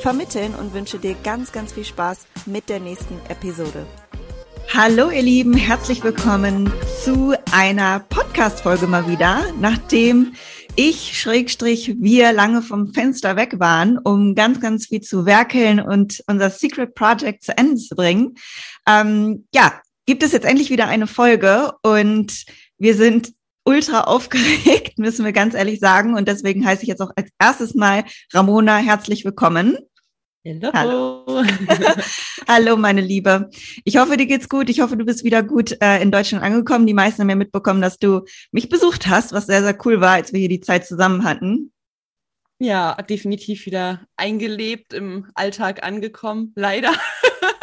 vermitteln und wünsche dir ganz, ganz viel Spaß mit der nächsten Episode. Hallo ihr Lieben, herzlich willkommen zu einer Podcast-Folge mal wieder, nachdem ich, Schrägstrich, wir lange vom Fenster weg waren, um ganz, ganz viel zu werkeln und unser Secret Project zu Ende zu bringen. Ähm, ja, gibt es jetzt endlich wieder eine Folge und wir sind ultra aufgeregt, müssen wir ganz ehrlich sagen. Und deswegen heiße ich jetzt auch als erstes mal Ramona herzlich willkommen. Hello. Hallo. Hallo, meine Liebe. Ich hoffe, dir geht's gut. Ich hoffe, du bist wieder gut äh, in Deutschland angekommen. Die meisten haben ja mitbekommen, dass du mich besucht hast, was sehr, sehr cool war, als wir hier die Zeit zusammen hatten. Ja, definitiv wieder eingelebt, im Alltag angekommen, leider.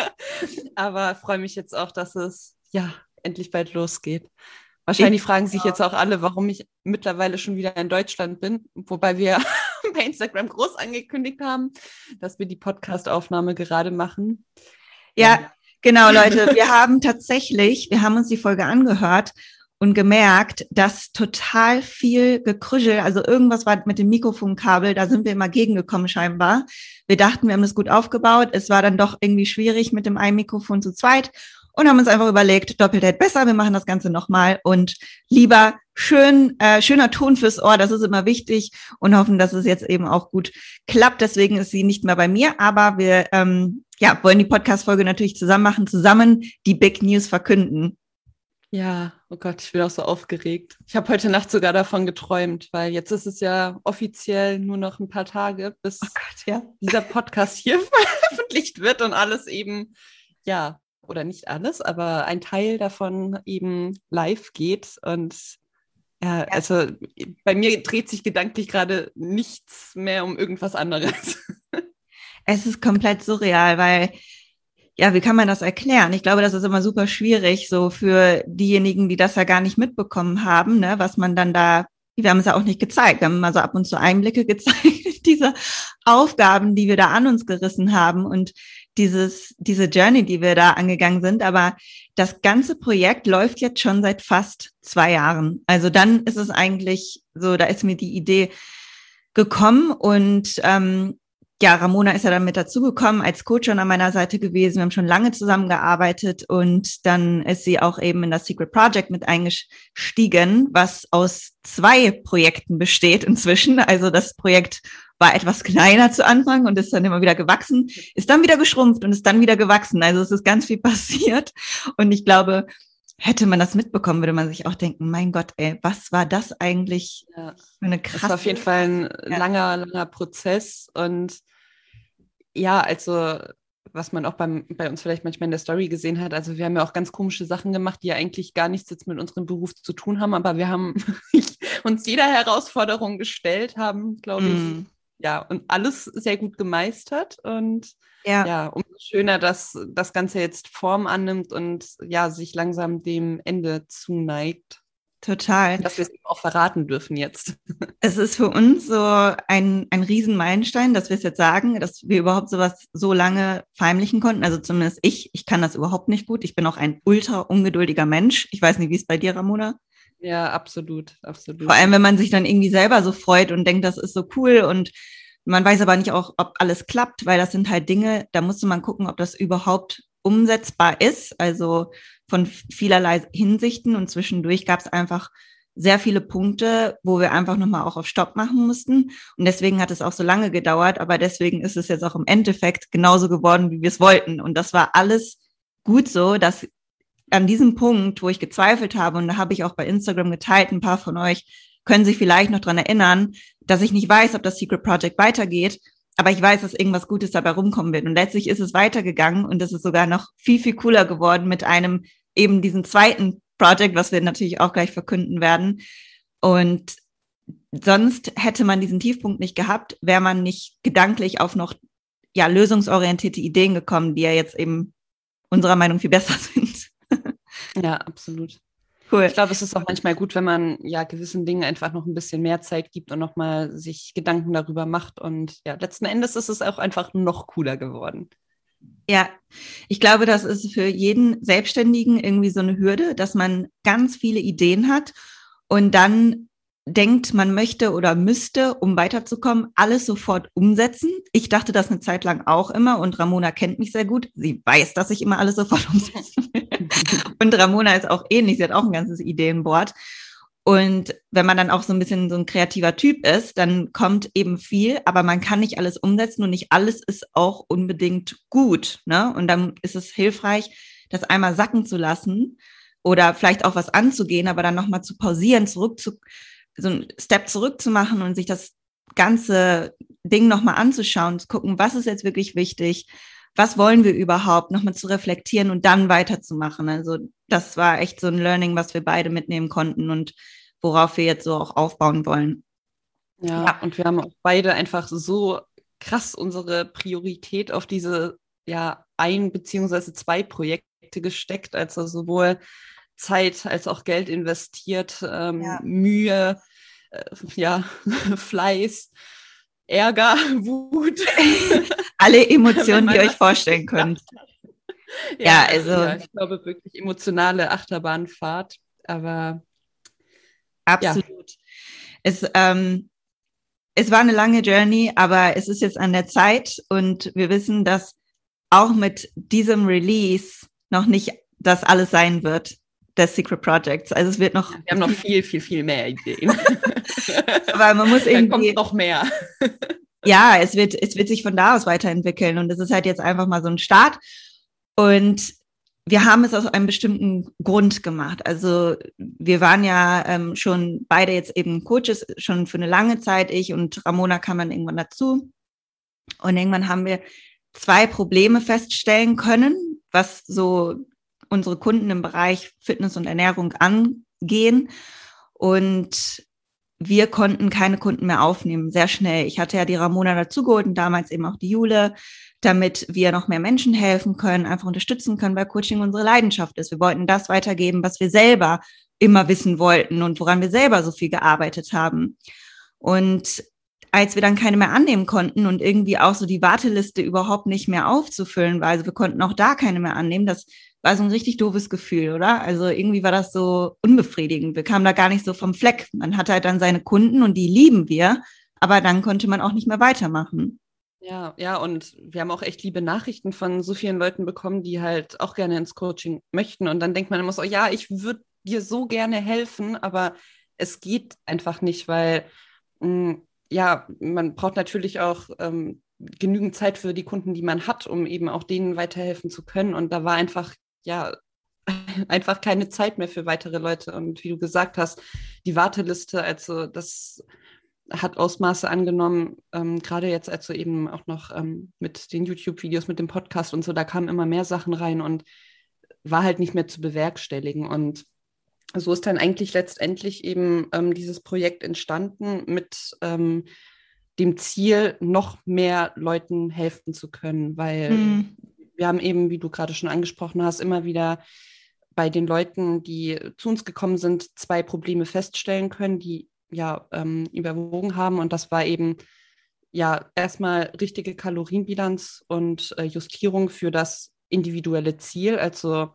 Aber freue mich jetzt auch, dass es ja endlich bald losgeht. Wahrscheinlich fragen sich jetzt auch alle, warum ich mittlerweile schon wieder in Deutschland bin, wobei wir bei Instagram groß angekündigt haben, dass wir die Podcast-Aufnahme gerade machen. Ja, genau, Leute. Wir haben tatsächlich, wir haben uns die Folge angehört und gemerkt, dass total viel Gekrüschel, also irgendwas war mit dem Mikrofonkabel, da sind wir immer gegengekommen scheinbar. Wir dachten, wir haben das gut aufgebaut. Es war dann doch irgendwie schwierig mit dem einen Mikrofon zu zweit und haben uns einfach überlegt, Doppeldate besser, wir machen das Ganze nochmal und lieber schön, äh, schöner Ton fürs Ohr, das ist immer wichtig und hoffen, dass es jetzt eben auch gut klappt. Deswegen ist sie nicht mehr bei mir, aber wir ähm, ja, wollen die Podcast-Folge natürlich zusammen machen, zusammen die Big News verkünden. Ja, oh Gott, ich bin auch so aufgeregt. Ich habe heute Nacht sogar davon geträumt, weil jetzt ist es ja offiziell nur noch ein paar Tage, bis oh Gott, ja. dieser Podcast hier veröffentlicht wird und alles eben ja oder nicht alles, aber ein Teil davon eben live geht. Und ja, ja. also bei mir dreht sich gedanklich gerade nichts mehr um irgendwas anderes. Es ist komplett surreal, weil ja, wie kann man das erklären? Ich glaube, das ist immer super schwierig, so für diejenigen, die das ja gar nicht mitbekommen haben, ne, was man dann da, wir haben es ja auch nicht gezeigt, wir haben mal so ab und zu Einblicke gezeigt, diese Aufgaben, die wir da an uns gerissen haben. Und dieses, diese Journey, die wir da angegangen sind. Aber das ganze Projekt läuft jetzt schon seit fast zwei Jahren. Also dann ist es eigentlich so, da ist mir die Idee gekommen und ähm, ja, Ramona ist ja dann mit dazugekommen, als Coach schon an meiner Seite gewesen. Wir haben schon lange zusammengearbeitet und dann ist sie auch eben in das Secret Project mit eingestiegen, was aus zwei Projekten besteht inzwischen. Also das Projekt war etwas kleiner zu Anfang und ist dann immer wieder gewachsen, ist dann wieder geschrumpft und ist dann wieder gewachsen. Also es ist ganz viel passiert. Und ich glaube, hätte man das mitbekommen, würde man sich auch denken, mein Gott, ey, was war das eigentlich ja. für eine krasse... Das war auf jeden Fall ein ja. langer, langer Prozess und ja, also was man auch beim, bei uns vielleicht manchmal in der Story gesehen hat. Also wir haben ja auch ganz komische Sachen gemacht, die ja eigentlich gar nichts jetzt mit unserem Beruf zu tun haben, aber wir haben uns jeder Herausforderung gestellt, haben, glaube ich, mm ja, und alles sehr gut gemeistert und ja, ja umso schöner, dass das Ganze jetzt Form annimmt und ja, sich langsam dem Ende zuneigt. Total. Dass wir es auch verraten dürfen jetzt. Es ist für uns so ein, ein Riesenmeilenstein, dass wir es jetzt sagen, dass wir überhaupt sowas so lange verheimlichen konnten. Also zumindest ich, ich kann das überhaupt nicht gut. Ich bin auch ein ultra ungeduldiger Mensch. Ich weiß nicht, wie es bei dir, Ramona? Ja, absolut, absolut. Vor allem, wenn man sich dann irgendwie selber so freut und denkt, das ist so cool und man weiß aber nicht auch, ob alles klappt, weil das sind halt Dinge, da musste man gucken, ob das überhaupt umsetzbar ist, also von vielerlei Hinsichten und zwischendurch gab es einfach sehr viele Punkte, wo wir einfach nochmal auch auf Stopp machen mussten. Und deswegen hat es auch so lange gedauert, aber deswegen ist es jetzt auch im Endeffekt genauso geworden, wie wir es wollten. Und das war alles gut so, dass an diesem Punkt, wo ich gezweifelt habe, und da habe ich auch bei Instagram geteilt, ein paar von euch können sich vielleicht noch dran erinnern, dass ich nicht weiß, ob das Secret Project weitergeht, aber ich weiß, dass irgendwas Gutes dabei rumkommen wird. Und letztlich ist es weitergegangen und es ist sogar noch viel, viel cooler geworden mit einem eben diesen zweiten Project, was wir natürlich auch gleich verkünden werden. Und sonst hätte man diesen Tiefpunkt nicht gehabt, wäre man nicht gedanklich auf noch ja lösungsorientierte Ideen gekommen, die ja jetzt eben unserer Meinung viel besser sind. Ja, absolut. Cool. Ich glaube, es ist auch manchmal gut, wenn man ja gewissen Dingen einfach noch ein bisschen mehr Zeit gibt und nochmal sich Gedanken darüber macht. Und ja, letzten Endes ist es auch einfach noch cooler geworden. Ja, ich glaube, das ist für jeden Selbstständigen irgendwie so eine Hürde, dass man ganz viele Ideen hat und dann denkt, man möchte oder müsste, um weiterzukommen, alles sofort umsetzen. Ich dachte das eine Zeit lang auch immer und Ramona kennt mich sehr gut. Sie weiß, dass ich immer alles sofort umsetzen will. und Ramona ist auch ähnlich. Sie hat auch ein ganzes Ideenboard. Und wenn man dann auch so ein bisschen so ein kreativer Typ ist, dann kommt eben viel, aber man kann nicht alles umsetzen und nicht alles ist auch unbedingt gut. Ne? Und dann ist es hilfreich, das einmal sacken zu lassen oder vielleicht auch was anzugehen, aber dann nochmal zu pausieren, zurück zu, so einen Step zurück zu machen und sich das ganze Ding nochmal anzuschauen, zu gucken, was ist jetzt wirklich wichtig, was wollen wir überhaupt, nochmal zu reflektieren und dann weiterzumachen. Also das war echt so ein Learning, was wir beide mitnehmen konnten und worauf wir jetzt so auch aufbauen wollen. Ja, ja. und wir haben auch beide einfach so krass unsere Priorität auf diese ja ein beziehungsweise zwei Projekte gesteckt, also sowohl Zeit als auch Geld investiert, ähm, ja. Mühe, äh, ja, Fleiß, Ärger, Wut. Alle Emotionen, die ihr euch vorstellen könnt. Ja, ja, also. Ja, ich glaube wirklich emotionale Achterbahnfahrt, aber. Absolut. Ja. Es, ähm, es war eine lange Journey, aber es ist jetzt an der Zeit und wir wissen, dass auch mit diesem Release noch nicht das alles sein wird des Secret Projects. Also es wird noch. Wir haben noch viel, viel, viel mehr Ideen. Aber man muss irgendwie. Da kommt noch mehr. ja, es wird, es wird sich von da aus weiterentwickeln und es ist halt jetzt einfach mal so ein Start. Und wir haben es aus einem bestimmten Grund gemacht. Also wir waren ja ähm, schon beide jetzt eben Coaches schon für eine lange Zeit. Ich und Ramona kam dann irgendwann dazu. Und irgendwann haben wir zwei Probleme feststellen können, was so unsere Kunden im Bereich Fitness und Ernährung angehen. Und wir konnten keine Kunden mehr aufnehmen, sehr schnell. Ich hatte ja die Ramona dazugeholt und damals eben auch die Jule, damit wir noch mehr Menschen helfen können, einfach unterstützen können, weil Coaching unsere Leidenschaft ist. Wir wollten das weitergeben, was wir selber immer wissen wollten und woran wir selber so viel gearbeitet haben. Und als wir dann keine mehr annehmen konnten und irgendwie auch so die Warteliste überhaupt nicht mehr aufzufüllen war, also wir konnten auch da keine mehr annehmen, das war so ein richtig doofes Gefühl, oder? Also irgendwie war das so unbefriedigend. Wir kamen da gar nicht so vom Fleck. Man hatte halt dann seine Kunden und die lieben wir, aber dann konnte man auch nicht mehr weitermachen. Ja, ja, und wir haben auch echt liebe Nachrichten von so vielen Leuten bekommen, die halt auch gerne ins Coaching möchten. Und dann denkt man immer so, ja, ich würde dir so gerne helfen, aber es geht einfach nicht, weil mh, mm, ja, man braucht natürlich auch ähm, genügend Zeit für die Kunden, die man hat, um eben auch denen weiterhelfen zu können. Und da war einfach ja, einfach keine Zeit mehr für weitere Leute. Und wie du gesagt hast, die Warteliste, also das hat Ausmaße angenommen, ähm, gerade jetzt also eben auch noch ähm, mit den YouTube-Videos, mit dem Podcast und so, da kamen immer mehr Sachen rein und war halt nicht mehr zu bewerkstelligen. Und so ist dann eigentlich letztendlich eben ähm, dieses Projekt entstanden mit ähm, dem Ziel, noch mehr Leuten helfen zu können, weil mhm wir haben eben, wie du gerade schon angesprochen hast, immer wieder bei den Leuten, die zu uns gekommen sind, zwei Probleme feststellen können, die ja ähm, überwogen haben. Und das war eben ja erstmal richtige Kalorienbilanz und äh, Justierung für das individuelle Ziel. Also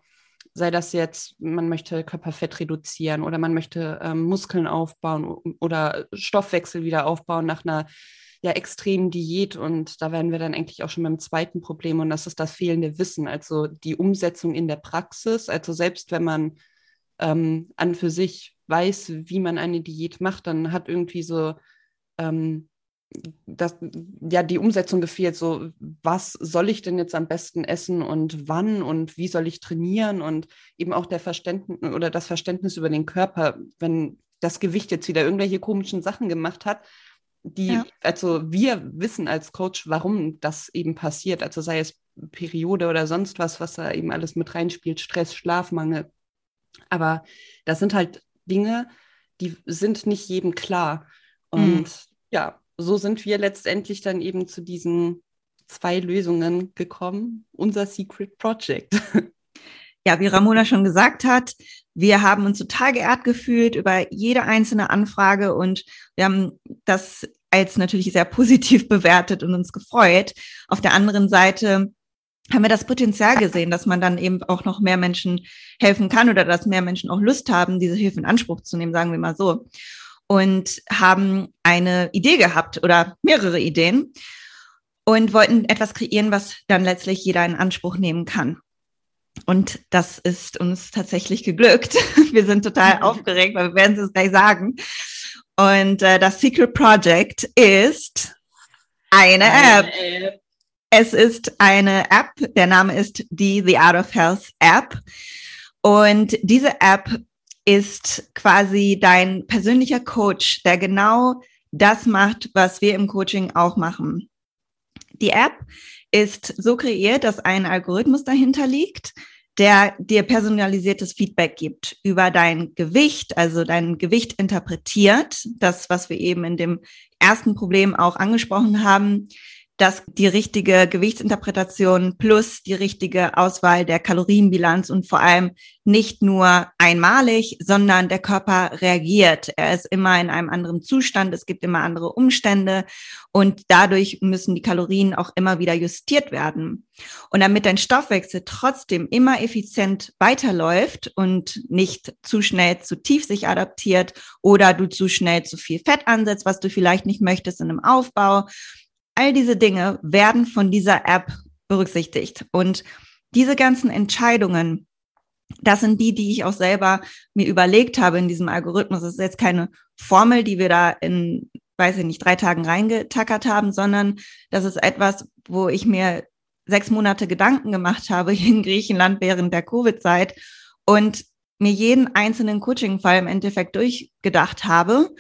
sei das jetzt, man möchte Körperfett reduzieren oder man möchte ähm, Muskeln aufbauen oder Stoffwechsel wieder aufbauen nach einer ja extrem Diät und da werden wir dann eigentlich auch schon beim zweiten Problem und das ist das fehlende Wissen, also die Umsetzung in der Praxis. Also selbst wenn man ähm, an für sich weiß, wie man eine Diät macht, dann hat irgendwie so ähm, das, ja, die Umsetzung gefehlt. So, was soll ich denn jetzt am besten essen und wann und wie soll ich trainieren und eben auch der Verständnis oder das Verständnis über den Körper, wenn das Gewicht jetzt wieder irgendwelche komischen Sachen gemacht hat, die, ja. also wir wissen als Coach, warum das eben passiert, also sei es Periode oder sonst was, was da eben alles mit reinspielt, Stress, Schlafmangel. Aber das sind halt Dinge, die sind nicht jedem klar. Und mhm. ja, so sind wir letztendlich dann eben zu diesen zwei Lösungen gekommen. Unser Secret Project. Ja, wie Ramona schon gesagt hat, wir haben uns total geehrt gefühlt über jede einzelne Anfrage und wir haben das als natürlich sehr positiv bewertet und uns gefreut. Auf der anderen Seite haben wir das Potenzial gesehen, dass man dann eben auch noch mehr Menschen helfen kann oder dass mehr Menschen auch Lust haben, diese Hilfe in Anspruch zu nehmen, sagen wir mal so. Und haben eine Idee gehabt oder mehrere Ideen und wollten etwas kreieren, was dann letztlich jeder in Anspruch nehmen kann. Und das ist uns tatsächlich geglückt. Wir sind total mhm. aufgeregt, weil wir werden es gleich sagen. Und äh, das Secret Project ist eine, eine App. App. Es ist eine App, der Name ist die The Art of Health App. Und diese App ist quasi dein persönlicher Coach, der genau das macht, was wir im Coaching auch machen. Die App ist so kreiert, dass ein Algorithmus dahinter liegt, der dir personalisiertes Feedback gibt über dein Gewicht, also dein Gewicht interpretiert, das, was wir eben in dem ersten Problem auch angesprochen haben, dass die richtige Gewichtsinterpretation plus die richtige Auswahl der Kalorienbilanz und vor allem nicht nur einmalig, sondern der Körper reagiert. Er ist immer in einem anderen Zustand, es gibt immer andere Umstände und dadurch müssen die Kalorien auch immer wieder justiert werden. Und damit dein Stoffwechsel trotzdem immer effizient weiterläuft und nicht zu schnell zu tief sich adaptiert oder du zu schnell zu viel Fett ansetzt, was du vielleicht nicht möchtest in einem Aufbau, All diese Dinge werden von dieser App berücksichtigt. Und diese ganzen Entscheidungen, das sind die, die ich auch selber mir überlegt habe in diesem Algorithmus. Das ist jetzt keine Formel, die wir da in, weiß ich nicht, drei Tagen reingetackert haben, sondern das ist etwas, wo ich mir sechs Monate Gedanken gemacht habe in Griechenland während der Covid-Zeit und mir jeden einzelnen Coaching-Fall im Endeffekt durchgedacht habe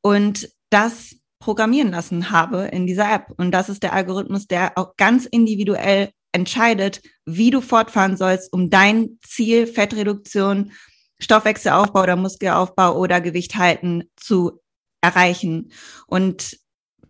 und das programmieren lassen habe in dieser App. Und das ist der Algorithmus, der auch ganz individuell entscheidet, wie du fortfahren sollst, um dein Ziel, Fettreduktion, Stoffwechselaufbau oder Muskelaufbau oder Gewicht halten zu erreichen. Und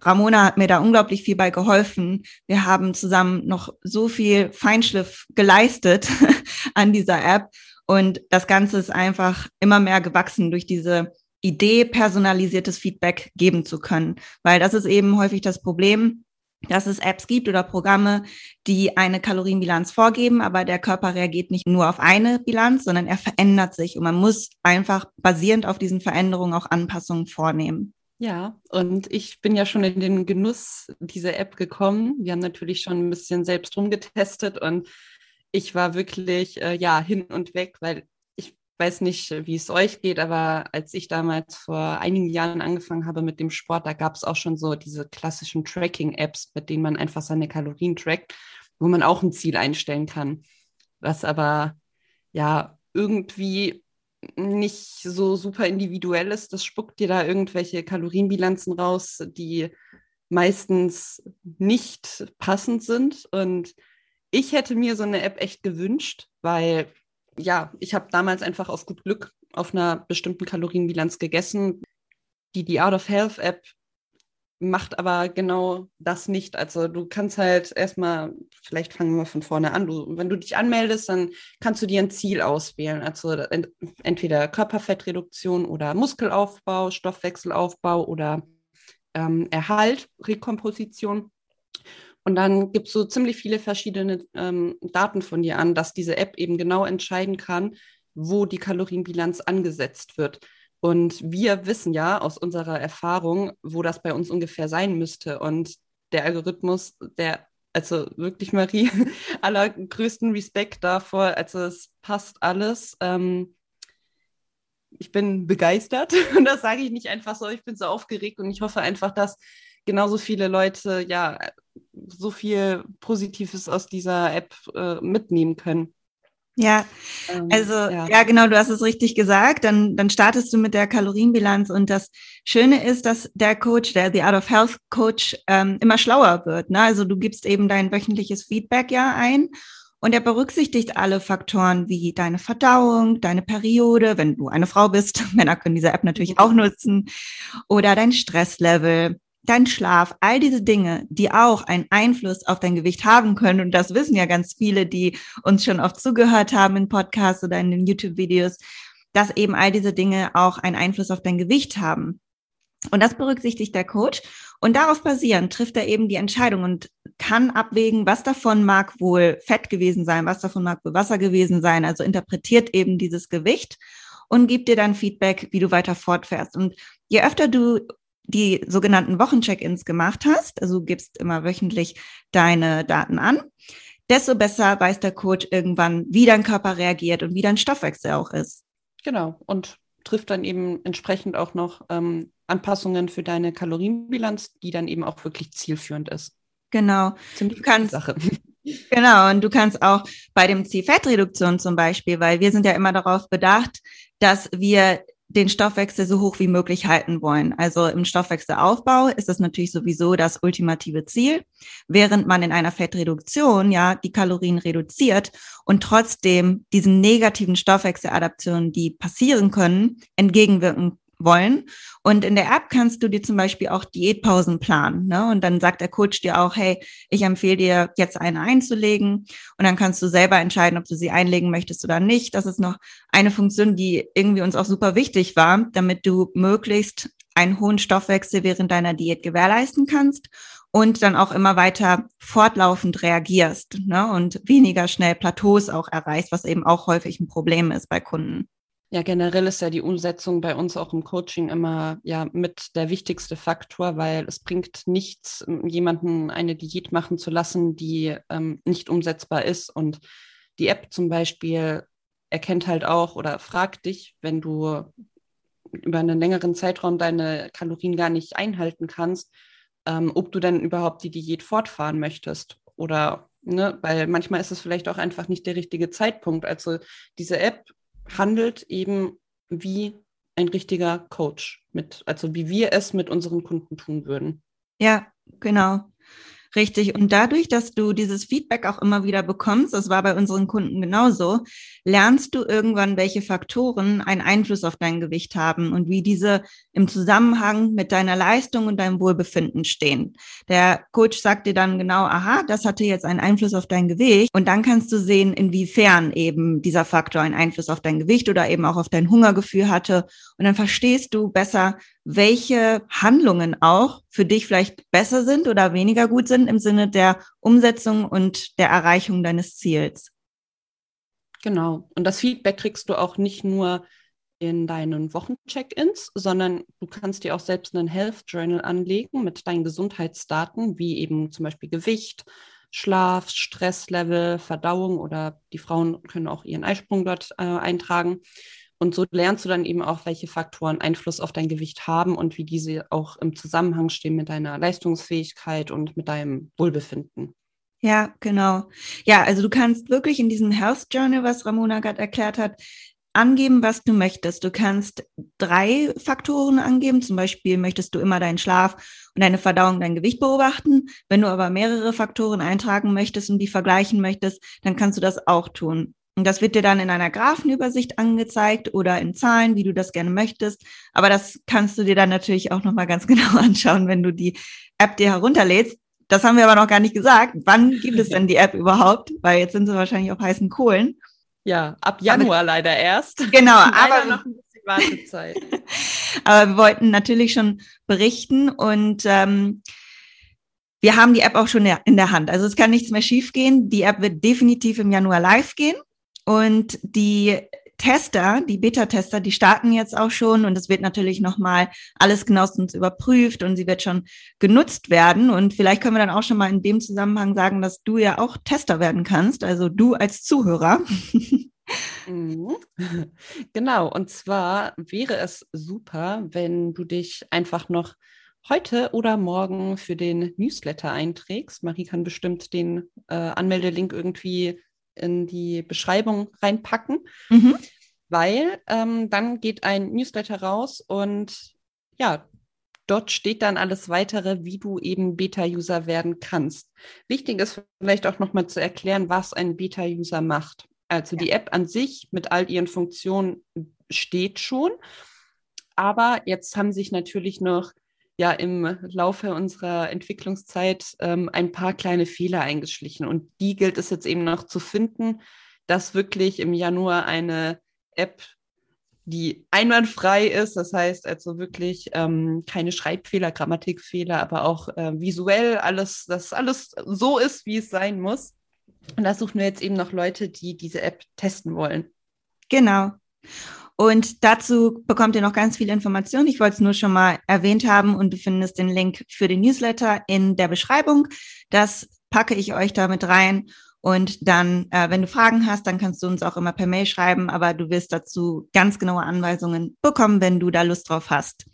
Ramona hat mir da unglaublich viel bei geholfen. Wir haben zusammen noch so viel Feinschliff geleistet an dieser App. Und das Ganze ist einfach immer mehr gewachsen durch diese Idee personalisiertes Feedback geben zu können. Weil das ist eben häufig das Problem, dass es Apps gibt oder Programme, die eine Kalorienbilanz vorgeben, aber der Körper reagiert nicht nur auf eine Bilanz, sondern er verändert sich und man muss einfach basierend auf diesen Veränderungen auch Anpassungen vornehmen. Ja, und ich bin ja schon in den Genuss dieser App gekommen. Wir haben natürlich schon ein bisschen selbst rumgetestet und ich war wirklich äh, ja hin und weg, weil weiß nicht, wie es euch geht, aber als ich damals vor einigen Jahren angefangen habe mit dem Sport, da gab es auch schon so diese klassischen Tracking-Apps, mit denen man einfach seine Kalorien trackt, wo man auch ein Ziel einstellen kann. Was aber ja irgendwie nicht so super individuell ist. Das spuckt dir da irgendwelche Kalorienbilanzen raus, die meistens nicht passend sind. Und ich hätte mir so eine App echt gewünscht, weil ja, ich habe damals einfach aus gut Glück auf einer bestimmten Kalorienbilanz gegessen. Die, die Out of Health App macht aber genau das nicht. Also du kannst halt erstmal, vielleicht fangen wir von vorne an. Du, wenn du dich anmeldest, dann kannst du dir ein Ziel auswählen. Also entweder Körperfettreduktion oder Muskelaufbau, Stoffwechselaufbau oder ähm, Erhalt, Rekomposition. Und dann es so ziemlich viele verschiedene ähm, Daten von dir an, dass diese App eben genau entscheiden kann, wo die Kalorienbilanz angesetzt wird. Und wir wissen ja aus unserer Erfahrung, wo das bei uns ungefähr sein müsste. Und der Algorithmus, der, also wirklich, Marie, allergrößten Respekt davor. Also es passt alles. Ähm, ich bin begeistert und das sage ich nicht einfach so. Ich bin so aufgeregt und ich hoffe einfach, dass genauso viele Leute ja so viel Positives aus dieser App äh, mitnehmen können. Ja, ähm, also ja. ja. genau, du hast es richtig gesagt. Dann, dann startest du mit der Kalorienbilanz und das Schöne ist, dass der Coach, der The Art of Health Coach, ähm, immer schlauer wird. Ne? Also du gibst eben dein wöchentliches Feedback ja ein und er berücksichtigt alle Faktoren wie deine Verdauung, deine Periode, wenn du eine Frau bist, Männer können diese App natürlich mhm. auch nutzen, oder dein Stresslevel, dein Schlaf, all diese Dinge, die auch einen Einfluss auf dein Gewicht haben können. Und das wissen ja ganz viele, die uns schon oft zugehört haben in Podcasts oder in den YouTube-Videos, dass eben all diese Dinge auch einen Einfluss auf dein Gewicht haben. Und das berücksichtigt der Coach. Und darauf basierend trifft er eben die Entscheidung und kann abwägen, was davon mag wohl Fett gewesen sein, was davon mag wohl Wasser gewesen sein. Also interpretiert eben dieses Gewicht und gibt dir dann Feedback, wie du weiter fortfährst. Und je öfter du die sogenannten Wochencheck-ins gemacht hast, also du gibst immer wöchentlich deine Daten an, desto besser weiß der Coach irgendwann, wie dein Körper reagiert und wie dein Stoffwechsel auch ist. Genau. Und trifft dann eben entsprechend auch noch ähm, Anpassungen für deine Kalorienbilanz, die dann eben auch wirklich zielführend ist. Genau. Ziemlich du kannst, Sache. Genau, und du kannst auch bei dem Zielfettreduktion zum Beispiel, weil wir sind ja immer darauf bedacht, dass wir den Stoffwechsel so hoch wie möglich halten wollen. Also im Stoffwechselaufbau ist das natürlich sowieso das ultimative Ziel, während man in einer Fettreduktion ja die Kalorien reduziert und trotzdem diesen negativen Stoffwechseladaptionen, die passieren können, entgegenwirken wollen. Und in der App kannst du dir zum Beispiel auch Diätpausen planen. Ne? Und dann sagt der Coach dir auch, hey, ich empfehle dir jetzt eine einzulegen. Und dann kannst du selber entscheiden, ob du sie einlegen möchtest oder nicht. Das ist noch eine Funktion, die irgendwie uns auch super wichtig war, damit du möglichst einen hohen Stoffwechsel während deiner Diät gewährleisten kannst und dann auch immer weiter fortlaufend reagierst ne? und weniger schnell Plateaus auch erreichst, was eben auch häufig ein Problem ist bei Kunden. Ja, generell ist ja die Umsetzung bei uns auch im Coaching immer ja mit der wichtigste Faktor, weil es bringt nichts, jemanden eine Diät machen zu lassen, die ähm, nicht umsetzbar ist. Und die App zum Beispiel erkennt halt auch oder fragt dich, wenn du über einen längeren Zeitraum deine Kalorien gar nicht einhalten kannst, ähm, ob du denn überhaupt die Diät fortfahren möchtest. Oder, ne, weil manchmal ist es vielleicht auch einfach nicht der richtige Zeitpunkt. Also diese App handelt eben wie ein richtiger Coach mit, also wie wir es mit unseren Kunden tun würden. Ja, genau. Richtig. Und dadurch, dass du dieses Feedback auch immer wieder bekommst, das war bei unseren Kunden genauso, lernst du irgendwann, welche Faktoren einen Einfluss auf dein Gewicht haben und wie diese im Zusammenhang mit deiner Leistung und deinem Wohlbefinden stehen. Der Coach sagt dir dann genau, aha, das hatte jetzt einen Einfluss auf dein Gewicht. Und dann kannst du sehen, inwiefern eben dieser Faktor einen Einfluss auf dein Gewicht oder eben auch auf dein Hungergefühl hatte. Und dann verstehst du besser, welche Handlungen auch für dich vielleicht besser sind oder weniger gut sind im Sinne der Umsetzung und der Erreichung deines Ziels. Genau. Und das Feedback kriegst du auch nicht nur in deinen Wochencheck-ins, sondern du kannst dir auch selbst einen Health Journal anlegen mit deinen Gesundheitsdaten, wie eben zum Beispiel Gewicht, Schlaf, Stresslevel, Verdauung oder die Frauen können auch ihren Eisprung dort äh, eintragen. Und so lernst du dann eben auch, welche Faktoren Einfluss auf dein Gewicht haben und wie diese auch im Zusammenhang stehen mit deiner Leistungsfähigkeit und mit deinem Wohlbefinden. Ja, genau. Ja, also du kannst wirklich in diesem Health Journal, was Ramona gerade erklärt hat, angeben, was du möchtest. Du kannst drei Faktoren angeben. Zum Beispiel möchtest du immer deinen Schlaf und deine Verdauung, dein Gewicht beobachten. Wenn du aber mehrere Faktoren eintragen möchtest und die vergleichen möchtest, dann kannst du das auch tun. Und das wird dir dann in einer Graphenübersicht angezeigt oder in Zahlen, wie du das gerne möchtest. Aber das kannst du dir dann natürlich auch nochmal ganz genau anschauen, wenn du die App dir herunterlädst. Das haben wir aber noch gar nicht gesagt. Wann gibt es denn die App überhaupt? Weil jetzt sind sie wahrscheinlich auf heißen Kohlen. Ja, ab Januar aber, leider erst. Genau, aber noch ein bisschen Wartezeit. aber wir wollten natürlich schon berichten und ähm, wir haben die App auch schon in der Hand. Also es kann nichts mehr schiefgehen. Die App wird definitiv im Januar live gehen. Und die Tester, die Beta-Tester, die starten jetzt auch schon und es wird natürlich nochmal alles genauestens überprüft und sie wird schon genutzt werden. Und vielleicht können wir dann auch schon mal in dem Zusammenhang sagen, dass du ja auch Tester werden kannst, also du als Zuhörer. Mhm. Genau, und zwar wäre es super, wenn du dich einfach noch heute oder morgen für den Newsletter einträgst. Marie kann bestimmt den äh, Anmeldelink irgendwie in die Beschreibung reinpacken, mhm. weil ähm, dann geht ein Newsletter raus und ja, dort steht dann alles weitere, wie du eben Beta-User werden kannst. Wichtig ist vielleicht auch nochmal zu erklären, was ein Beta-User macht. Also die App an sich mit all ihren Funktionen steht schon, aber jetzt haben sich natürlich noch ja im Laufe unserer Entwicklungszeit ähm, ein paar kleine Fehler eingeschlichen. Und die gilt es jetzt eben noch zu finden, dass wirklich im Januar eine App, die einwandfrei ist, das heißt also wirklich ähm, keine Schreibfehler, Grammatikfehler, aber auch äh, visuell alles, dass alles so ist, wie es sein muss. Und da suchen wir jetzt eben noch Leute, die diese App testen wollen. Genau. Und dazu bekommt ihr noch ganz viele Informationen. Ich wollte es nur schon mal erwähnt haben und du findest den Link für den Newsletter in der Beschreibung. Das packe ich euch damit rein. Und dann, äh, wenn du Fragen hast, dann kannst du uns auch immer per Mail schreiben, aber du wirst dazu ganz genaue Anweisungen bekommen, wenn du da Lust drauf hast.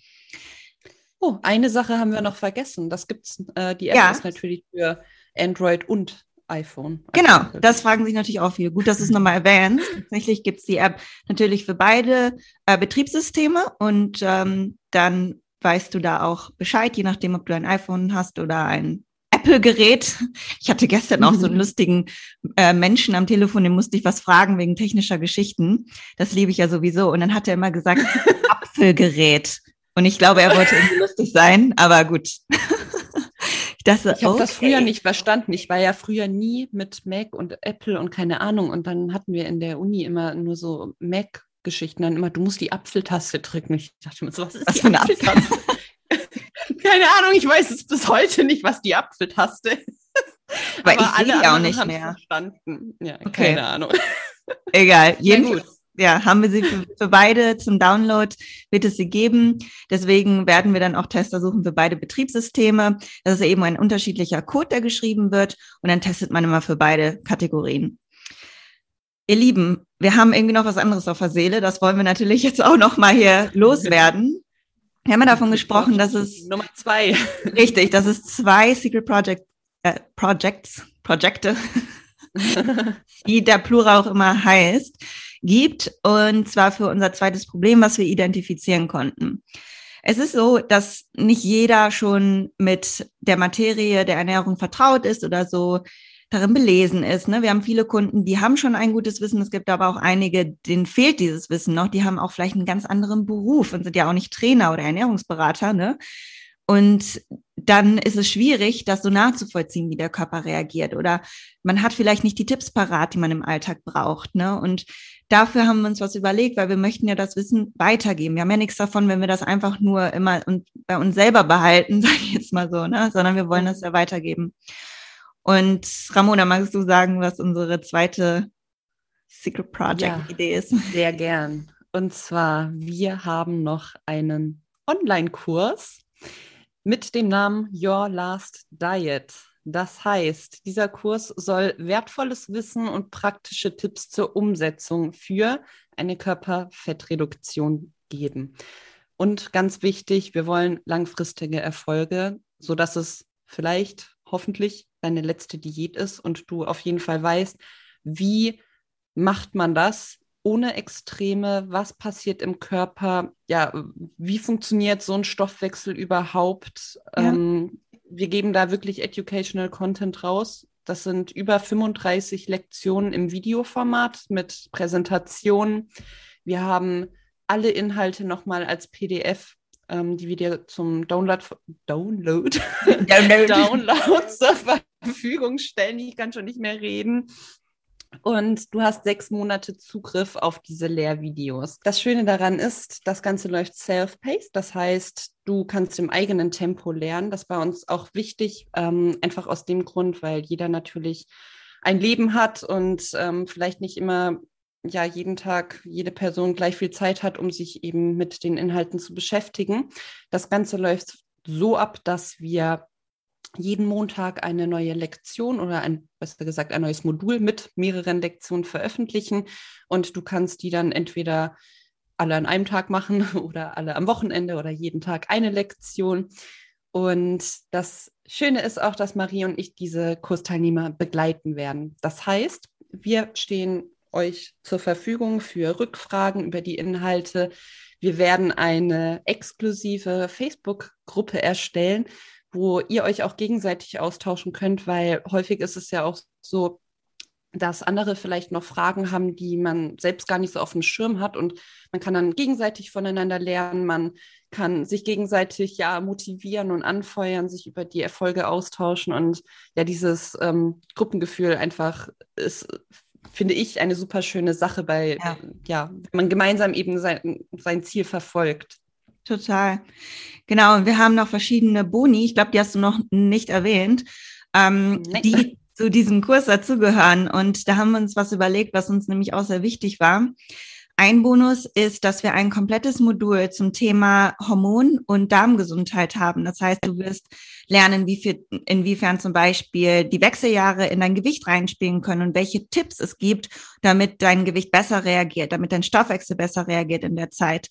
Oh, eine Sache haben wir noch vergessen. Das gibt's, äh, die App ja. ist natürlich für Android und iPhone. Genau, das fragen sich natürlich auch viele. Gut, dass du es nochmal erwähnst. Tatsächlich gibt es die App natürlich für beide äh, Betriebssysteme und ähm, dann weißt du da auch Bescheid, je nachdem, ob du ein iPhone hast oder ein Apple-Gerät. Ich hatte gestern auch so einen lustigen äh, Menschen am Telefon, dem musste ich was fragen wegen technischer Geschichten. Das liebe ich ja sowieso. Und dann hat er immer gesagt, Apfelgerät. Und ich glaube, er wollte irgendwie lustig sein, aber gut. Das, ich habe okay. das früher nicht verstanden. Ich war ja früher nie mit Mac und Apple und keine Ahnung. Und dann hatten wir in der Uni immer nur so Mac-Geschichten. Dann immer, du musst die Apfeltaste drücken. Ich dachte mir so, was ist was die Apfeltaste? keine Ahnung, ich weiß es bis heute nicht, was die Apfeltaste ist. Aber, Aber ich sehe die auch nicht mehr. Verstanden. Ja, okay. keine Ahnung. Egal, jedenfalls ja, haben wir sie für, für, beide zum Download, wird es sie geben. Deswegen werden wir dann auch Tester suchen für beide Betriebssysteme. Das ist eben ein unterschiedlicher Code, der geschrieben wird und dann testet man immer für beide Kategorien. Ihr Lieben, wir haben irgendwie noch was anderes auf der Seele. Das wollen wir natürlich jetzt auch noch mal hier loswerden. Wir haben ja davon gesprochen, dass es Nummer zwei. Richtig, dass es zwei Secret Project, äh, Projects, Projekte, wie der Plural auch immer heißt, gibt, und zwar für unser zweites Problem, was wir identifizieren konnten. Es ist so, dass nicht jeder schon mit der Materie der Ernährung vertraut ist oder so darin belesen ist. Ne? Wir haben viele Kunden, die haben schon ein gutes Wissen. Es gibt aber auch einige, denen fehlt dieses Wissen noch. Die haben auch vielleicht einen ganz anderen Beruf und sind ja auch nicht Trainer oder Ernährungsberater. Ne? Und dann ist es schwierig, das so nachzuvollziehen, wie der Körper reagiert. Oder man hat vielleicht nicht die Tipps parat, die man im Alltag braucht. Ne? Und dafür haben wir uns was überlegt, weil wir möchten ja das Wissen weitergeben. Wir haben ja nichts davon, wenn wir das einfach nur immer und bei uns selber behalten, sage ich jetzt mal so, ne? sondern wir wollen das ja weitergeben. Und Ramona, magst du sagen, was unsere zweite Secret Project Idee ist? Sehr gern. Und zwar, wir haben noch einen Online-Kurs mit dem Namen Your Last Diet. Das heißt, dieser Kurs soll wertvolles Wissen und praktische Tipps zur Umsetzung für eine Körperfettreduktion geben. Und ganz wichtig, wir wollen langfristige Erfolge, sodass es vielleicht hoffentlich deine letzte Diät ist und du auf jeden Fall weißt, wie macht man das ohne Extreme? Was passiert im Körper? Ja, wie funktioniert so ein Stoffwechsel überhaupt? Ja. Ähm, wir geben da wirklich Educational Content raus. Das sind über 35 Lektionen im Videoformat mit Präsentationen. Wir haben alle Inhalte nochmal als PDF, ähm, die wir dir zum Download, Download, Download. Download zur Verfügung stellen. Ich kann schon nicht mehr reden und du hast sechs Monate Zugriff auf diese Lehrvideos. Das Schöne daran ist, das Ganze läuft self-paced, das heißt, du kannst im eigenen Tempo lernen. Das war uns auch wichtig, ähm, einfach aus dem Grund, weil jeder natürlich ein Leben hat und ähm, vielleicht nicht immer ja jeden Tag jede Person gleich viel Zeit hat, um sich eben mit den Inhalten zu beschäftigen. Das Ganze läuft so ab, dass wir jeden Montag eine neue Lektion oder ein, besser gesagt, ein neues Modul mit mehreren Lektionen veröffentlichen. Und du kannst die dann entweder alle an einem Tag machen oder alle am Wochenende oder jeden Tag eine Lektion. Und das Schöne ist auch, dass Marie und ich diese Kursteilnehmer begleiten werden. Das heißt, wir stehen euch zur Verfügung für Rückfragen über die Inhalte. Wir werden eine exklusive Facebook-Gruppe erstellen, wo ihr euch auch gegenseitig austauschen könnt, weil häufig ist es ja auch so, dass andere vielleicht noch Fragen haben, die man selbst gar nicht so auf dem Schirm hat. Und man kann dann gegenseitig voneinander lernen, man kann sich gegenseitig ja motivieren und anfeuern, sich über die Erfolge austauschen. Und ja, dieses ähm, Gruppengefühl einfach ist, finde ich, eine super schöne Sache bei, ja, ja wenn man gemeinsam eben sein, sein Ziel verfolgt. Total. Genau, und wir haben noch verschiedene Boni, ich glaube, die hast du noch nicht erwähnt, ähm, die zu diesem Kurs dazugehören. Und da haben wir uns was überlegt, was uns nämlich auch sehr wichtig war. Ein Bonus ist, dass wir ein komplettes Modul zum Thema Hormon- und Darmgesundheit haben. Das heißt, du wirst lernen, wie viel, inwiefern zum Beispiel die Wechseljahre in dein Gewicht reinspielen können und welche Tipps es gibt, damit dein Gewicht besser reagiert, damit dein Stoffwechsel besser reagiert in der Zeit.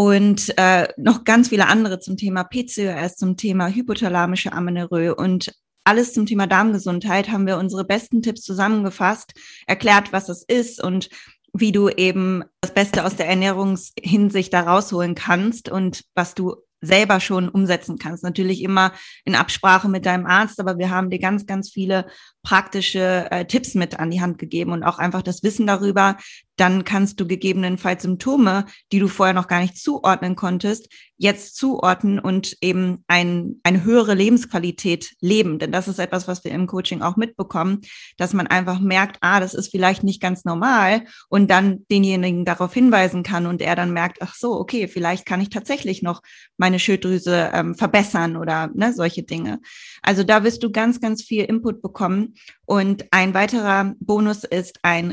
Und äh, noch ganz viele andere zum Thema PCOS, zum Thema hypothalamische Amenorrhoe und alles zum Thema Darmgesundheit haben wir unsere besten Tipps zusammengefasst, erklärt, was es ist und wie du eben das Beste aus der Ernährungshinsicht da rausholen kannst und was du selber schon umsetzen kannst. Natürlich immer in Absprache mit deinem Arzt, aber wir haben dir ganz, ganz viele praktische äh, Tipps mit an die Hand gegeben und auch einfach das Wissen darüber, dann kannst du gegebenenfalls Symptome, die du vorher noch gar nicht zuordnen konntest, jetzt zuordnen und eben ein, eine höhere Lebensqualität leben. Denn das ist etwas, was wir im Coaching auch mitbekommen, dass man einfach merkt, ah, das ist vielleicht nicht ganz normal und dann denjenigen darauf hinweisen kann und er dann merkt, ach so, okay, vielleicht kann ich tatsächlich noch meine Schilddrüse ähm, verbessern oder ne, solche Dinge. Also da wirst du ganz, ganz viel Input bekommen. Und ein weiterer Bonus ist ein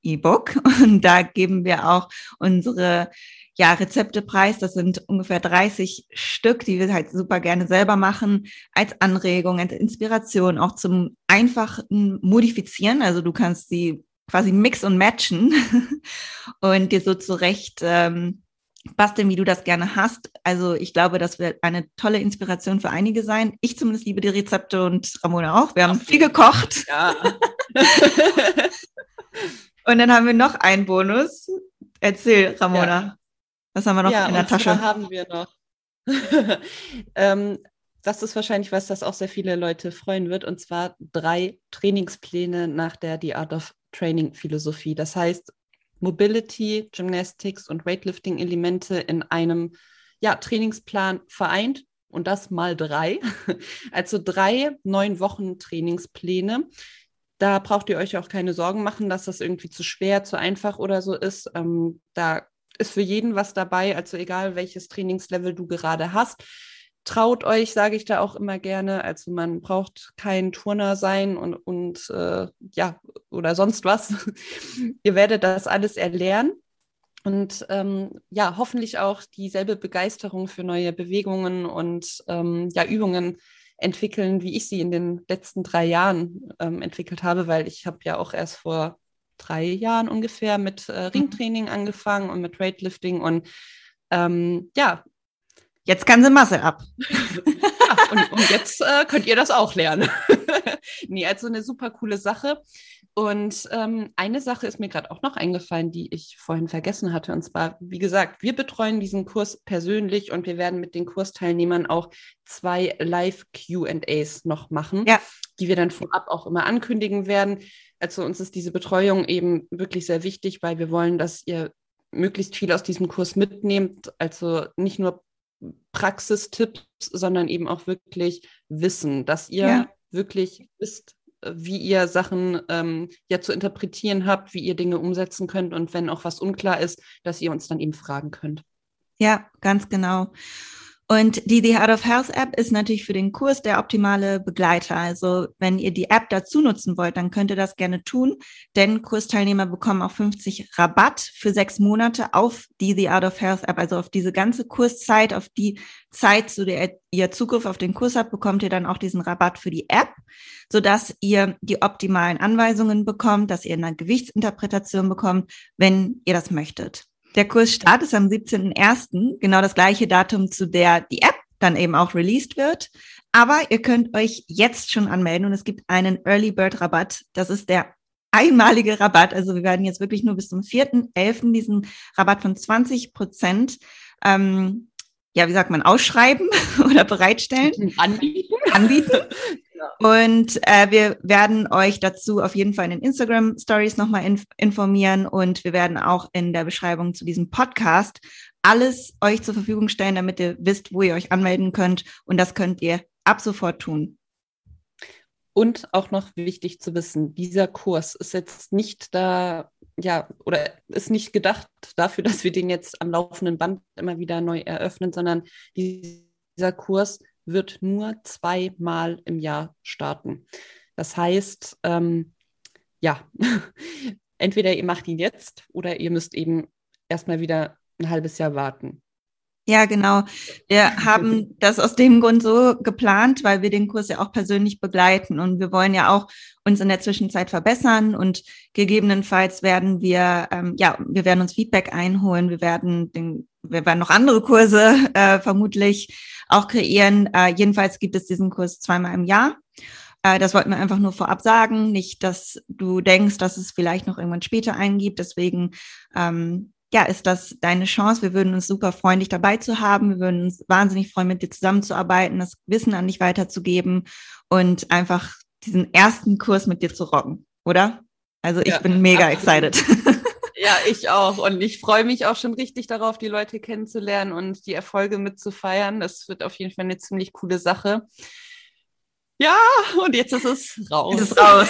Rezepte-E-Book. Und da geben wir auch unsere ja, Rezepte preis. Das sind ungefähr 30 Stück, die wir halt super gerne selber machen, als Anregung, als Inspiration, auch zum einfachen Modifizieren. Also du kannst sie quasi mix und matchen und dir so zurecht ähm, basteln, wie du das gerne hast. Also ich glaube, das wird eine tolle Inspiration für einige sein. Ich zumindest liebe die Rezepte und Ramona auch. Wir haben viel gekocht. Ja. und dann haben wir noch einen Bonus. Erzähl, Ramona. Ja. Was haben wir noch ja, in der Tasche? haben wir noch. ähm, das ist wahrscheinlich was, das auch sehr viele Leute freuen wird, und zwar drei Trainingspläne nach der The Art of Training Philosophie. Das heißt, Mobility, Gymnastics und Weightlifting-Elemente in einem ja, Trainingsplan vereint und das mal drei. Also drei neun Wochen Trainingspläne. Da braucht ihr euch auch keine Sorgen machen, dass das irgendwie zu schwer, zu einfach oder so ist. Ähm, da ist für jeden was dabei, also egal welches Trainingslevel du gerade hast traut euch, sage ich da auch immer gerne. Also man braucht kein Turner sein und, und äh, ja, oder sonst was. Ihr werdet das alles erlernen und ähm, ja, hoffentlich auch dieselbe Begeisterung für neue Bewegungen und ähm, ja, Übungen entwickeln, wie ich sie in den letzten drei Jahren ähm, entwickelt habe, weil ich habe ja auch erst vor drei Jahren ungefähr mit äh, mhm. Ringtraining angefangen und mit Weightlifting und ähm, ja, Jetzt kann sie Masse ab. ja, und, und, jetzt äh, könnt ihr das auch lernen. nee, also eine super coole Sache. Und ähm, eine Sache ist mir gerade auch noch eingefallen, die ich vorhin vergessen hatte. Und zwar, wie gesagt, wir betreuen diesen Kurs persönlich und wir werden mit den Kursteilnehmern auch zwei Live-QAs noch machen, ja. die wir dann vorab auch immer ankündigen werden. Also uns ist diese Betreuung eben wirklich sehr wichtig, weil wir wollen, dass ihr möglichst viel aus diesem Kurs mitnehmt. Also nicht nur Praxistipps, sondern eben auch wirklich Wissen, dass ihr ja. wirklich wisst, wie ihr Sachen ähm, ja zu interpretieren habt, wie ihr Dinge umsetzen könnt und wenn auch was unklar ist, dass ihr uns dann eben fragen könnt. Ja, ganz genau. Und die The Heart of Health App ist natürlich für den Kurs der optimale Begleiter. Also wenn ihr die App dazu nutzen wollt, dann könnt ihr das gerne tun, denn Kursteilnehmer bekommen auch 50 Rabatt für sechs Monate auf die The Art of Health App, also auf diese ganze Kurszeit, auf die Zeit, zu der ihr Zugriff auf den Kurs habt, bekommt ihr dann auch diesen Rabatt für die App, sodass ihr die optimalen Anweisungen bekommt, dass ihr eine Gewichtsinterpretation bekommt, wenn ihr das möchtet. Der Kursstart ist am 17.01., genau das gleiche Datum, zu der die App dann eben auch released wird. Aber ihr könnt euch jetzt schon anmelden und es gibt einen Early Bird Rabatt. Das ist der einmalige Rabatt. Also wir werden jetzt wirklich nur bis zum 4.11. diesen Rabatt von 20 Prozent, ähm, ja, wie sagt man, ausschreiben oder bereitstellen. Anbieten. Anbieten. Und äh, wir werden euch dazu auf jeden Fall in den Instagram Stories nochmal inf informieren und wir werden auch in der Beschreibung zu diesem Podcast alles euch zur Verfügung stellen, damit ihr wisst, wo ihr euch anmelden könnt. Und das könnt ihr ab sofort tun. Und auch noch wichtig zu wissen, dieser Kurs ist jetzt nicht da, ja, oder ist nicht gedacht dafür, dass wir den jetzt am laufenden Band immer wieder neu eröffnen, sondern dieser Kurs wird nur zweimal im Jahr starten. Das heißt, ähm, ja, entweder ihr macht ihn jetzt oder ihr müsst eben erstmal wieder ein halbes Jahr warten. Ja, genau. Wir haben das aus dem Grund so geplant, weil wir den Kurs ja auch persönlich begleiten und wir wollen ja auch uns in der Zwischenzeit verbessern und gegebenenfalls werden wir, ähm, ja, wir werden uns Feedback einholen, wir werden den, wir werden noch andere Kurse äh, vermutlich auch kreieren. Äh, jedenfalls gibt es diesen Kurs zweimal im Jahr. Äh, das wollten wir einfach nur vorab sagen, nicht, dass du denkst, dass es vielleicht noch irgendwann später eingibt. Deswegen ähm, ja, ist das deine Chance. Wir würden uns super freuen, dich dabei zu haben. Wir würden uns wahnsinnig freuen, mit dir zusammenzuarbeiten, das Wissen an dich weiterzugeben und einfach diesen ersten Kurs mit dir zu rocken, oder? Also ich ja, bin mega absolut. excited. Ja, ich auch. Und ich freue mich auch schon richtig darauf, die Leute kennenzulernen und die Erfolge mitzufeiern. Das wird auf jeden Fall eine ziemlich coole Sache. Ja, und jetzt ist es raus. Es ist raus.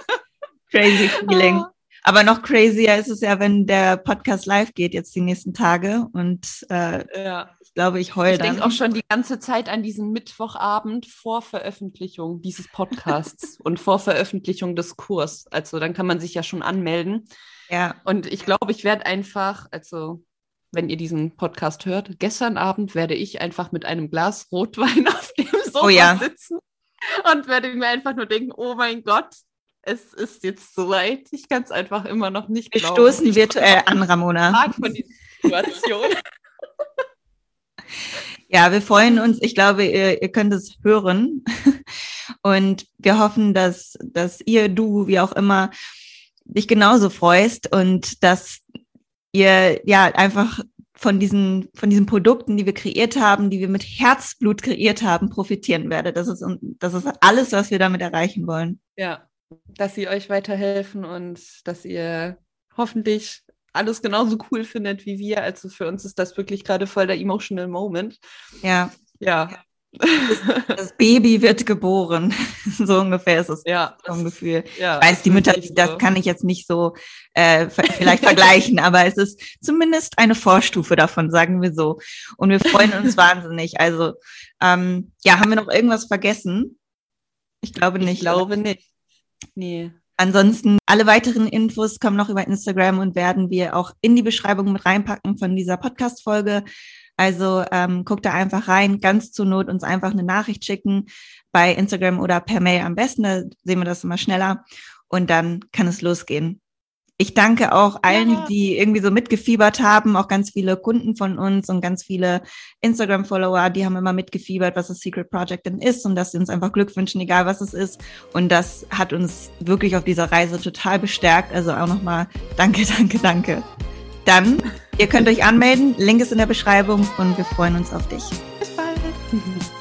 Crazy feeling. Oh. Aber noch crazier ist es ja, wenn der Podcast live geht jetzt die nächsten Tage und äh, ja. Ich glaube, ich heule Ich denke auch schon die ganze Zeit an diesen Mittwochabend vor Veröffentlichung dieses Podcasts und vor Veröffentlichung des Kurs. Also dann kann man sich ja schon anmelden. Ja. Und ich glaube, ich werde einfach, also wenn ihr diesen Podcast hört, gestern Abend werde ich einfach mit einem Glas Rotwein auf dem Sofa oh ja. sitzen und werde mir einfach nur denken, oh mein Gott, es ist jetzt soweit. Ich kann es einfach immer noch nicht Wir glauben. Wir stoßen virtuell an, Ramona. Von dieser Situation. Ja, wir freuen uns. Ich glaube, ihr, ihr könnt es hören. Und wir hoffen, dass, dass ihr, du, wie auch immer, dich genauso freust und dass ihr ja einfach von diesen, von diesen Produkten, die wir kreiert haben, die wir mit Herzblut kreiert haben, profitieren werdet. Das ist, das ist alles, was wir damit erreichen wollen. Ja, dass sie euch weiterhelfen und dass ihr hoffentlich alles genauso cool findet wie wir. Also für uns ist das wirklich gerade voll der emotional Moment. Ja. Ja. Das, Baby wird geboren. so ungefähr ist es ja, vom Gefühl. Ja, ich weiß, die Mütter, so. das kann ich jetzt nicht so äh, vielleicht vergleichen, aber es ist zumindest eine Vorstufe davon, sagen wir so. Und wir freuen uns wahnsinnig. Also, ähm, ja, haben wir noch irgendwas vergessen? Ich glaube nicht. Ich glaube nicht. Nee. Ansonsten alle weiteren Infos kommen noch über Instagram und werden wir auch in die Beschreibung mit reinpacken von dieser Podcast-Folge. Also ähm, guckt da einfach rein, ganz zur Not uns einfach eine Nachricht schicken bei Instagram oder per Mail am besten, da sehen wir das immer schneller und dann kann es losgehen. Ich danke auch allen, ja. die irgendwie so mitgefiebert haben, auch ganz viele Kunden von uns und ganz viele Instagram-Follower, die haben immer mitgefiebert, was das Secret Project denn ist und dass sie uns einfach Glück wünschen, egal was es ist. Und das hat uns wirklich auf dieser Reise total bestärkt. Also auch nochmal danke, danke, danke. Dann, ihr könnt euch anmelden, Link ist in der Beschreibung und wir freuen uns auf dich. Bis bald.